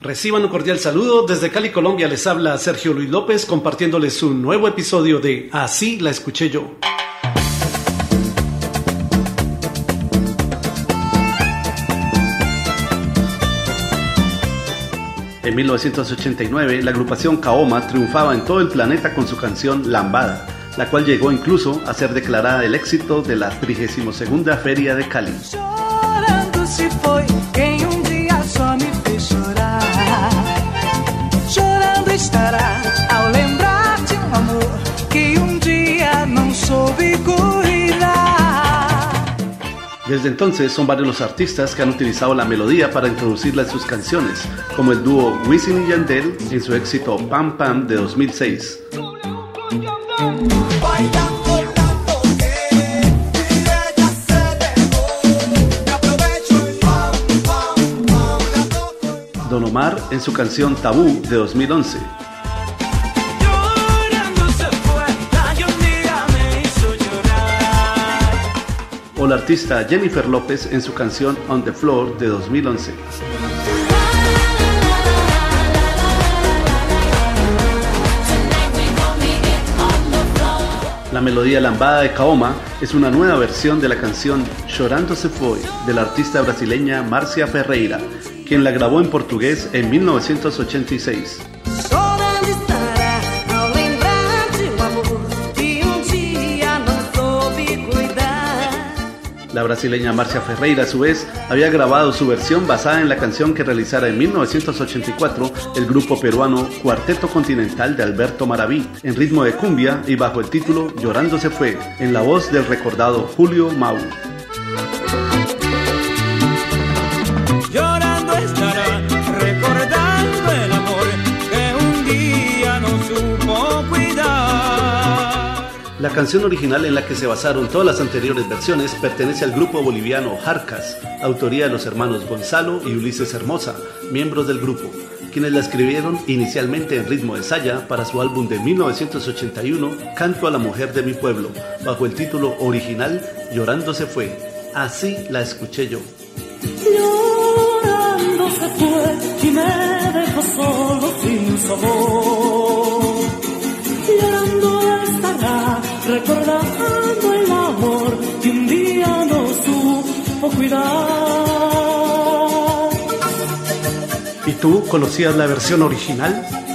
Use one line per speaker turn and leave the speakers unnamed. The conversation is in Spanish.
Reciban un cordial saludo. Desde Cali, Colombia, les habla Sergio Luis López compartiéndoles un nuevo episodio de Así la escuché yo. En 1989, la agrupación Kaoma triunfaba en todo el planeta con su canción Lambada, la cual llegó incluso a ser declarada el éxito de la 32 Feria de Cali. Desde entonces son varios los artistas que han utilizado la melodía para introducirla en sus canciones, como el dúo Wisin y Yandel en su éxito Pam Pam de 2006. Don Omar en su canción Tabú de 2011. O la artista Jennifer López en su canción On the Floor de 2011. La melodía lambada de Kaoma es una nueva versión de la canción Chorando se foi de la artista brasileña Marcia Ferreira, quien la grabó en portugués en 1986. La brasileña Marcia Ferreira, a su vez, había grabado su versión basada en la canción que realizara en 1984 el grupo peruano Cuarteto Continental de Alberto Maraví, en ritmo de cumbia y bajo el título Llorando se fue, en la voz del recordado Julio Mau. La canción original en la que se basaron todas las anteriores versiones pertenece al grupo boliviano Jarcas, autoría de los hermanos Gonzalo y Ulises Hermosa, miembros del grupo, quienes la escribieron inicialmente en ritmo de saya para su álbum de 1981, Canto a la Mujer de mi Pueblo, bajo el título original Llorando se fue. Así la escuché yo.
Llorando se fue y me dejó solo sin sabor. Recordando el amor que un día no supo cuidar.
¿Y tú conocías la versión original?